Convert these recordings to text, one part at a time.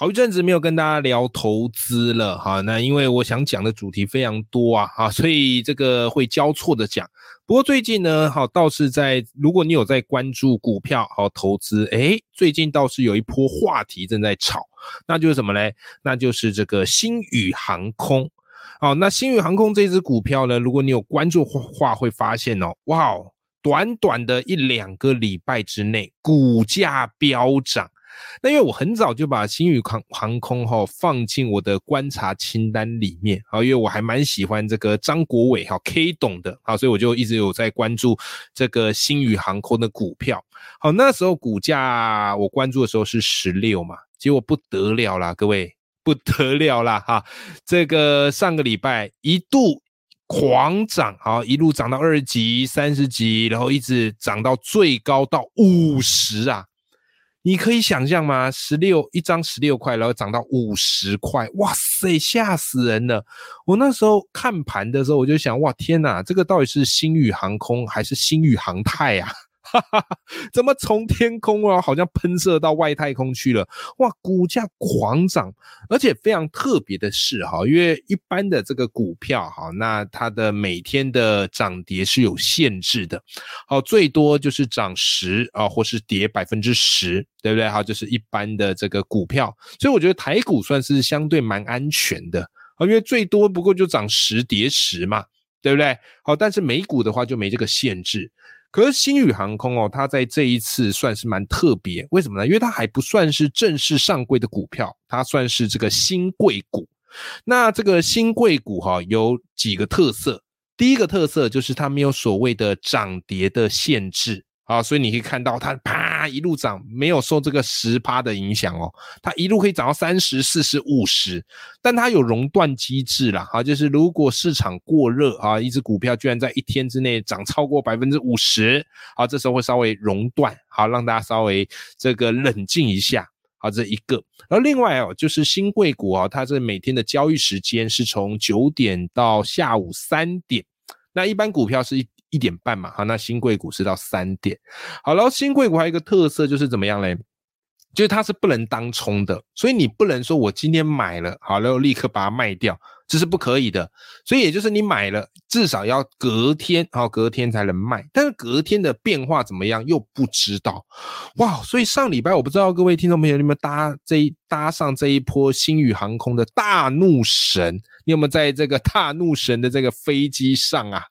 好一阵子没有跟大家聊投资了哈，那因为我想讲的主题非常多啊哈，所以这个会交错的讲。不过最近呢，好倒是在如果你有在关注股票好投资，诶，最近倒是有一波话题正在炒，那就是什么嘞？那就是这个星宇航空。好，那星宇航空这只股票呢，如果你有关注话，会发现哦，哇，短短的一两个礼拜之内，股价飙涨。那因为我很早就把星宇航航空哈、放进我的观察清单里面啊，因为我还蛮喜欢这个张国伟哈 K 董的啊，所以我就一直有在关注这个星宇航空的股票。好，那时候股价我关注的时候是十六嘛，结果不得了啦，各位不得了啦哈！这个上个礼拜一度狂涨，好一路涨到二十级、三十级，然后一直涨到最高到五十啊！你可以想象吗？十六一张十六块，然后涨到五十块，哇塞，吓死人了！我那时候看盘的时候，我就想，哇天哪，这个到底是星宇航空还是星宇航太啊？哈哈哈，怎么从天空啊，好像喷射到外太空去了？哇，股价狂涨，而且非常特别的是哈，因为一般的这个股票哈，那它的每天的涨跌是有限制的，好，最多就是涨十啊，或是跌百分之十，对不对？好，就是一般的这个股票，所以我觉得台股算是相对蛮安全的啊，因为最多不过就涨十跌十嘛，对不对？好，但是美股的话就没这个限制。可是新宇航空哦，它在这一次算是蛮特别，为什么呢？因为它还不算是正式上柜的股票，它算是这个新贵股。那这个新贵股哈、有几个特色，第一个特色就是它没有所谓的涨跌的限制啊，所以你可以看到它啪一路涨，没有受这个十趴的影响哦，它一路可以涨到三十、四十、五十，但它有熔断机制啦，哈，就是如果市场过热啊，一只股票居然在一天之内涨超过百分之五十，啊，这时候会稍微熔断，好，让大家稍微这个冷静一下。好，这一个，然后另外哦，就是新贵股啊，它这每天的交易时间是从九点到下午三点，那一般股票是一一点半嘛，好，那新贵股是到三点。好，然后新贵股还有一个特色就是怎么样嘞？就是它是不能当冲的，所以你不能说我今天买了，好，然后立刻把它卖掉，这是不可以的。所以也就是你买了，至少要隔天，好，隔天才能卖。但是隔天的变化怎么样又不知道，哇！所以上礼拜我不知道各位听众朋友，你有没有搭这一搭上这一波星宇航空的大怒神？你有没有在这个大怒神的这个飞机上啊？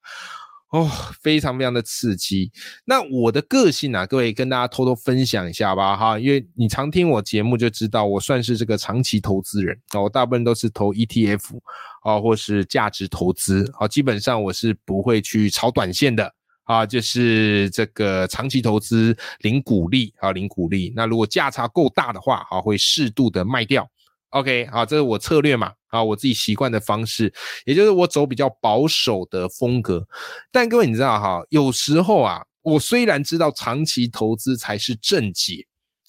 哦，非常非常的刺激。那我的个性啊，各位跟大家偷偷分享一下吧，哈，因为你常听我节目就知道，我算是这个长期投资人啊，我大部分都是投 ETF 啊，或是价值投资啊，基本上我是不会去炒短线的啊，就是这个长期投资零股利啊，零股利。那如果价差够大的话，啊，会适度的卖掉。OK，好，这是我策略嘛，啊，我自己习惯的方式，也就是我走比较保守的风格。但各位你知道哈，有时候啊，我虽然知道长期投资才是正解，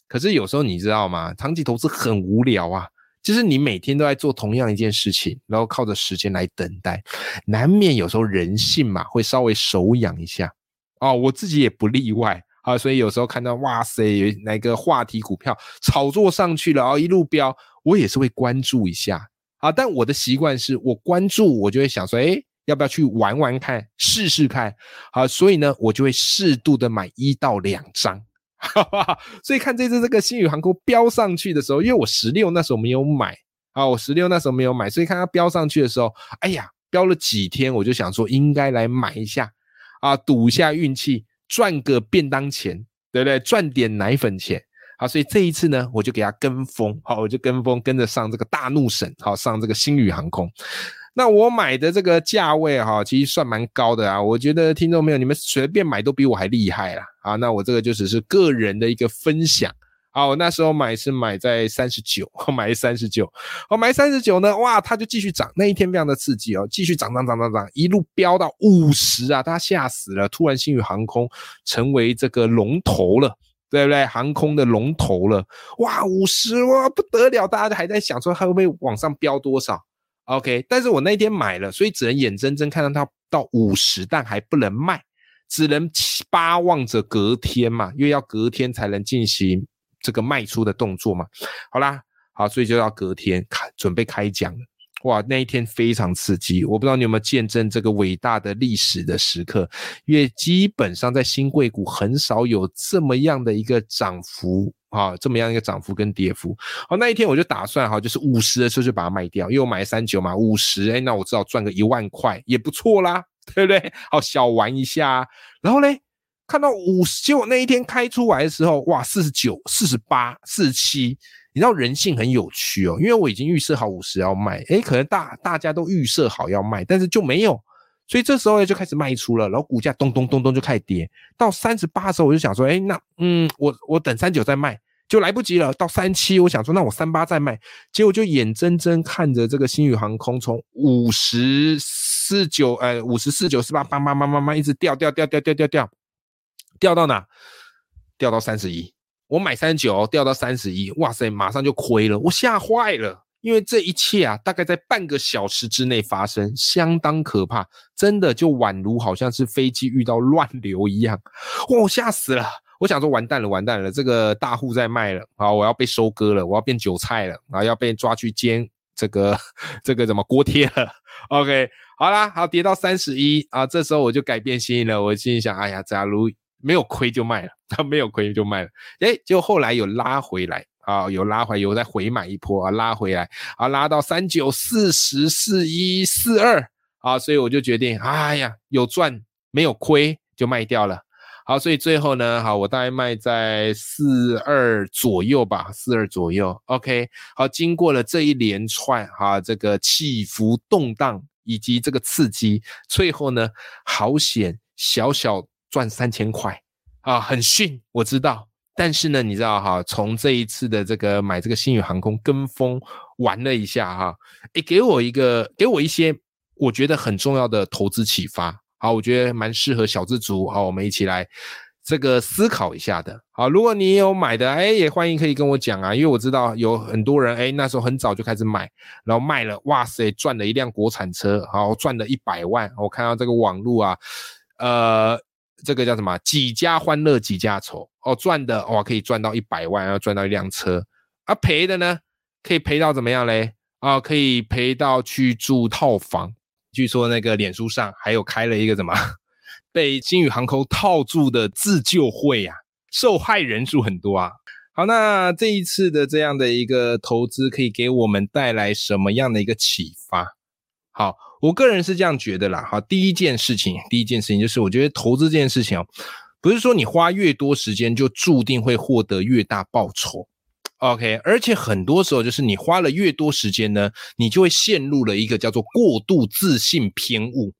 可是有时候你知道吗？长期投资很无聊啊，就是你每天都在做同样一件事情，然后靠着时间来等待，难免有时候人性嘛会稍微手痒一下。哦，我自己也不例外。啊，所以有时候看到哇塞，有哪个话题股票炒作上去了，然后一路飙，我也是会关注一下啊。但我的习惯是我关注，我就会想说，哎，要不要去玩玩看，试试看？好，所以呢，我就会适度的买一到两张，哈哈。所以看这次这个新宇航空飙上去的时候，因为我十六那时候没有买啊，我十六那时候没有买，所以看它飙上去的时候，哎呀，飙了几天，我就想说应该来买一下啊，赌一下运气。赚个便当钱，对不对？赚点奶粉钱，好，所以这一次呢，我就给他跟风，好，我就跟风跟着上这个大怒神，好，上这个星宇航空。那我买的这个价位哈，其实算蛮高的啊。我觉得听众朋友，你们随便买都比我还厉害啦。啊。那我这个就只是个人的一个分享啊，我那时候买是买在三十九，买三十九，我买三十九呢，哇，它就继续涨，那一天非常的刺激哦，继续涨涨涨涨涨，一路飙到五十啊，大家吓死了，突然新宇航空成为这个龙头了，对不对？航空的龙头了，哇，五十哇不得了，大家还在想说它会不会往上飙多少？OK，但是我那天买了，所以只能眼睁睁看到它到五十，但还不能卖，只能巴望着隔天嘛，因为要隔天才能进行。这个卖出的动作嘛，好啦，好，所以就要隔天开准备开奖了。哇，那一天非常刺激，我不知道你有没有见证这个伟大的历史的时刻，因为基本上在新贵股很少有这么样的一个涨幅啊，这么样一个涨幅跟跌幅。好，那一天我就打算哈，就是五十的时候就把它卖掉，因为我买三九嘛，五十，哎，那我至少赚个一万块也不错啦，对不对？好，小玩一下，然后嘞。看到五十，结果那一天开出来的时候，哇，四十九、四十八、四十七，你知道人性很有趣哦，因为我已经预设好五十要卖，诶，可能大大家都预设好要卖，但是就没有，所以这时候呢就开始卖出了，然后股价咚咚咚咚就开始跌，到三十八的时候我就想说，诶，那嗯，我我等三九再卖就来不及了，到三七我想说，那我三八再卖，结果就眼睁睁看着这个新宇航空从五十四九，呃，五十四九四八，叭叭叭叭叭一直掉掉掉掉掉掉掉。掉到哪？掉到三十一。我买三十九，掉到三十一。哇塞，马上就亏了，我吓坏了。因为这一切啊，大概在半个小时之内发生，相当可怕。真的就宛如好像是飞机遇到乱流一样。哇，我吓死了。我想说，完蛋了，完蛋了，这个大户在卖了啊！我要被收割了，我要变韭菜了啊！要被抓去煎这个这个怎么锅贴了？OK，好啦，好跌到三十一啊。这时候我就改变心意了，我心里想，哎呀，假如没有亏就卖了，他没有亏就卖了，哎，就后来有拉回来啊，有拉回，有再回买一波啊，拉回来啊，拉到三九四十四一四二啊，所以我就决定，哎呀，有赚没有亏就卖掉了，好，所以最后呢，好，我大概卖在四二左右吧，四二左右，OK，好，经过了这一连串哈，这个起伏动荡以及这个刺激，最后呢，好险，小小。赚三千块啊，很逊，我知道。但是呢，你知道哈，从这一次的这个买这个新宇航空跟风玩了一下哈，诶，给我一个，给我一些我觉得很重要的投资启发。好，我觉得蛮适合小资族，好，我们一起来这个思考一下的。好，如果你有买的，哎，也欢迎可以跟我讲啊，因为我知道有很多人，哎，那时候很早就开始买，然后卖了，哇塞，赚了一辆国产车，好，赚了一百万。我看到这个网络啊，呃。这个叫什么？几家欢乐几家愁哦，赚的哇可以赚到一百万，要赚到一辆车啊，赔的呢可以赔到怎么样嘞？啊，可以赔到去住套房。据说那个脸书上还有开了一个什么被金宇航空套住的自救会啊，受害人数很多啊。好，那这一次的这样的一个投资可以给我们带来什么样的一个启发？好。我个人是这样觉得啦，哈，第一件事情，第一件事情就是，我觉得投资这件事情哦，不是说你花越多时间就注定会获得越大报酬，OK，而且很多时候就是你花了越多时间呢，你就会陷入了一个叫做过度自信偏误。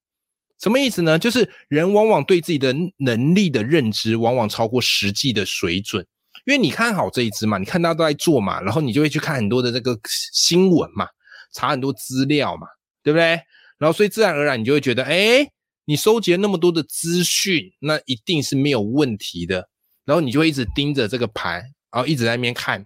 什么意思呢？就是人往往对自己的能力的认知往往超过实际的水准，因为你看好这一支嘛，你看大家都在做嘛，然后你就会去看很多的这个新闻嘛，查很多资料嘛，对不对？然后，所以自然而然，你就会觉得，哎，你收集了那么多的资讯，那一定是没有问题的。然后你就会一直盯着这个盘，然后一直在那边看。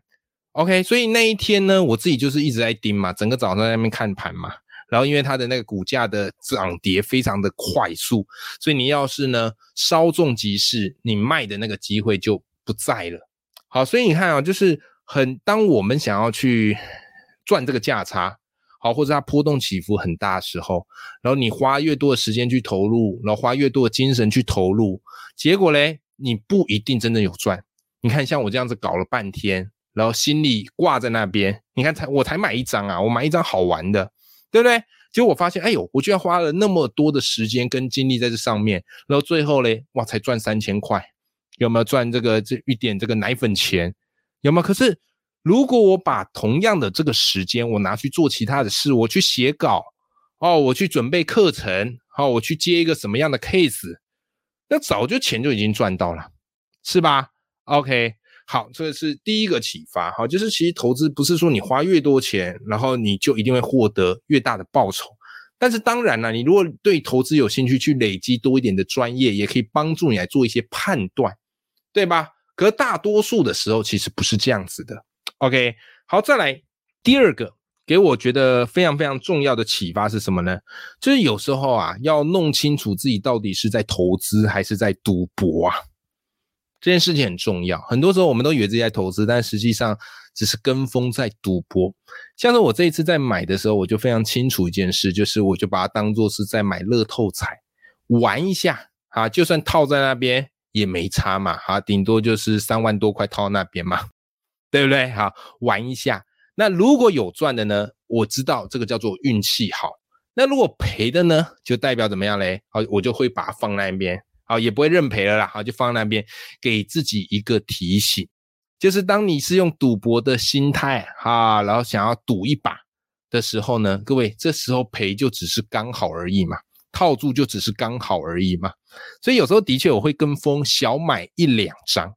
OK，所以那一天呢，我自己就是一直在盯嘛，整个早上在那边看盘嘛。然后因为它的那个股价的涨跌非常的快速，所以你要是呢稍纵即逝，你卖的那个机会就不在了。好，所以你看啊，就是很当我们想要去赚这个价差。好，或者它波动起伏很大的时候，然后你花越多的时间去投入，然后花越多的精神去投入，结果嘞，你不一定真的有赚。你看，像我这样子搞了半天，然后心里挂在那边，你看才我才买一张啊，我买一张好玩的，对不对？结果我发现，哎呦，我居然花了那么多的时间跟精力在这上面，然后最后嘞，哇，才赚三千块，有没有赚这个这一点这个奶粉钱？有没有？可是。如果我把同样的这个时间，我拿去做其他的事，我去写稿，哦，我去准备课程，好，我去接一个什么样的 case，那早就钱就已经赚到了，是吧？OK，好，这个是第一个启发。好，就是其实投资不是说你花越多钱，然后你就一定会获得越大的报酬。但是当然了，你如果对投资有兴趣，去累积多一点的专业，也可以帮助你来做一些判断，对吧？可大多数的时候其实不是这样子的。OK，好，再来第二个，给我觉得非常非常重要的启发是什么呢？就是有时候啊，要弄清楚自己到底是在投资还是在赌博啊。这件事情很重要，很多时候我们都以为自己在投资，但实际上只是跟风在赌博。像是我这一次在买的时候，我就非常清楚一件事，就是我就把它当做是在买乐透彩玩一下啊，就算套在那边也没差嘛，啊，顶多就是三万多块套那边嘛，对不对？好，玩一下。那如果有赚的呢，我知道这个叫做运气好。那如果赔的呢，就代表怎么样嘞？好，我就会把它放那边。好，也不会认赔了啦。好，就放那边，给自己一个提醒，就是当你是用赌博的心态哈，然后想要赌一把的时候呢，各位，这时候赔就只是刚好而已嘛，套住就只是刚好而已嘛。所以有时候的确我会跟风小买一两张，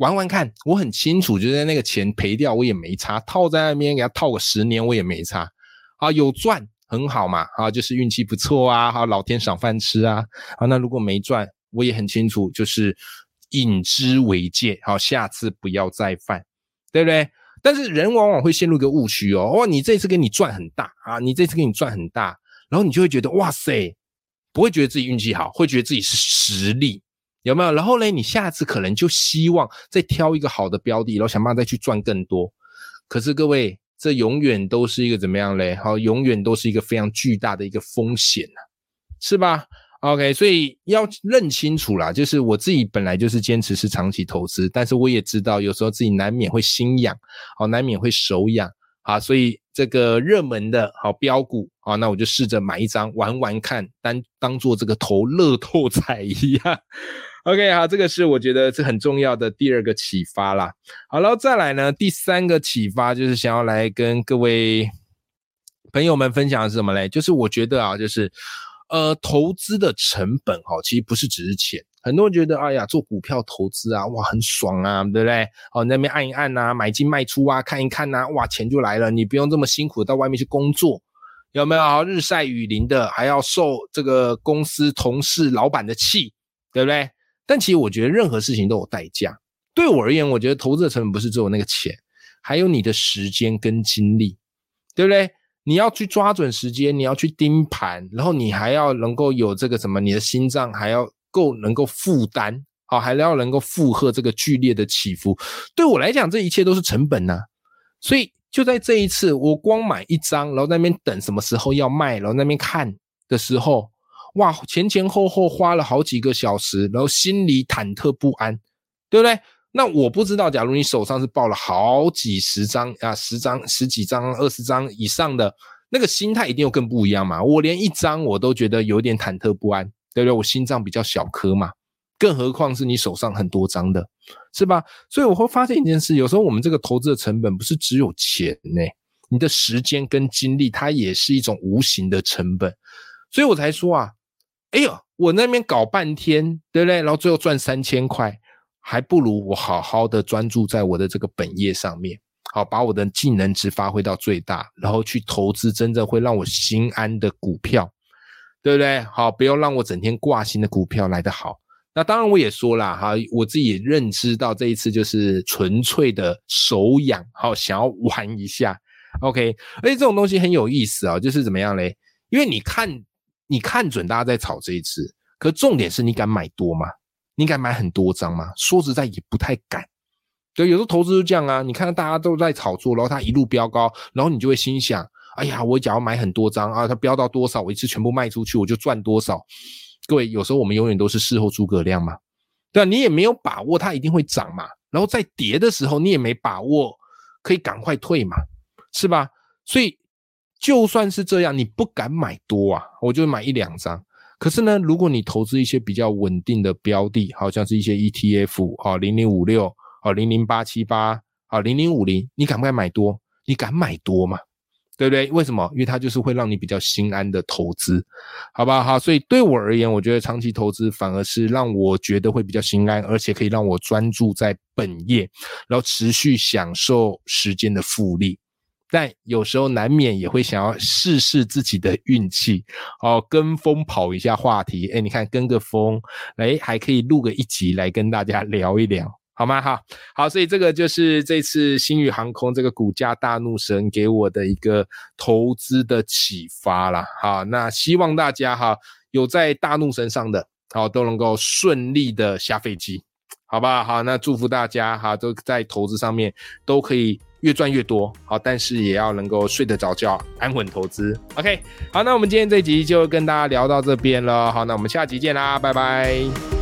玩玩看。我很清楚，就是那个钱赔掉我也没差，套在那边给他套个十年我也没差。啊，有赚很好嘛，啊，就是运气不错啊，好，老天赏饭吃啊。啊，那如果没赚。我也很清楚，就是引之为戒，好，下次不要再犯，对不对？但是人往往会陷入一个误区哦，哇，你这次给你赚很大啊，你这次给你赚很大，然后你就会觉得哇塞，不会觉得自己运气好，会觉得自己是实力，有没有？然后呢，你下次可能就希望再挑一个好的标的，然后想办法再去赚更多。可是各位，这永远都是一个怎么样嘞？好，永远都是一个非常巨大的一个风险呐，是吧？OK，所以要认清楚啦，就是我自己本来就是坚持是长期投资，但是我也知道有时候自己难免会心痒，好，难免会手痒，啊，所以这个热门的好标股，啊，那我就试着买一张玩玩看，当当做这个投乐透彩一样。OK，好，这个是我觉得是很重要的第二个启发啦。好，然后再来呢，第三个启发就是想要来跟各位朋友们分享的是什么嘞？就是我觉得啊，就是。呃，投资的成本哈，其实不是只是钱。很多人觉得，哎呀，做股票投资啊，哇，很爽啊，对不对？哦，那边按一按呐，买进卖出啊，看一看呐，哇，钱就来了，你不用这么辛苦到外面去工作，有没有？日晒雨淋的，还要受这个公司同事、老板的气，对不对？但其实我觉得任何事情都有代价。对我而言，我觉得投资的成本不是只有那个钱，还有你的时间跟精力，对不对？你要去抓准时间，你要去盯盘，然后你还要能够有这个什么，你的心脏还要够能够负担，好，还要能够负荷这个剧烈的起伏。对我来讲，这一切都是成本呐。所以就在这一次，我光买一张，然后那边等什么时候要卖，然后那边看的时候，哇，前前后后花了好几个小时，然后心里忐忑不安，对不对？那我不知道，假如你手上是报了好几十张啊，十张、十几张、二十张以上的，那个心态一定又更不一样嘛。我连一张我都觉得有点忐忑不安，对不对？我心脏比较小颗嘛，更何况是你手上很多张的，是吧？所以我会发现一件事，有时候我们这个投资的成本不是只有钱呢，你的时间跟精力，它也是一种无形的成本。所以我才说啊，哎呦，我那边搞半天，对不对？然后最后赚三千块。还不如我好好的专注在我的这个本业上面，好把我的技能值发挥到最大，然后去投资真正会让我心安的股票，对不对？好，不要让我整天挂心的股票来得好。那当然我也说了哈，我自己认知到这一次就是纯粹的手痒，好想要玩一下。OK，而且这种东西很有意思啊，就是怎么样嘞？因为你看你看准大家在炒这一次，可重点是你敢买多吗？你敢买很多张吗？说实在也不太敢。对，有时候投资就这样啊。你看到大家都在炒作，然后它一路飙高，然后你就会心想：哎呀，我假如买很多张啊，它飙到多少，我一次全部卖出去，我就赚多少。各位，有时候我们永远都是事后诸葛亮嘛，对吧？你也没有把握它一定会涨嘛，然后在跌的时候，你也没把握可以赶快退嘛，是吧？所以就算是这样，你不敢买多啊，我就买一两张。可是呢，如果你投资一些比较稳定的标的，好像是一些 ETF 啊，零零五六啊，零零八七八啊，零零五零，你敢不敢买多？你敢买多吗？对不对？为什么？因为它就是会让你比较心安的投资，好吧？好，所以对我而言，我觉得长期投资反而是让我觉得会比较心安，而且可以让我专注在本业，然后持续享受时间的复利。但有时候难免也会想要试试自己的运气，哦，跟风跑一下话题。哎，你看跟个风，哎，还可以录个一集来跟大家聊一聊。好吗？哈，好，所以这个就是这次新宇航空这个股价大怒神给我的一个投资的启发啦。哈，那希望大家哈有在大怒神上的，好都能够顺利的下飞机，好吧？好，那祝福大家哈都在投资上面都可以越赚越多，好，但是也要能够睡得着觉，安稳投资。OK，好，那我们今天这集就跟大家聊到这边了，好，那我们下集见啦，拜拜。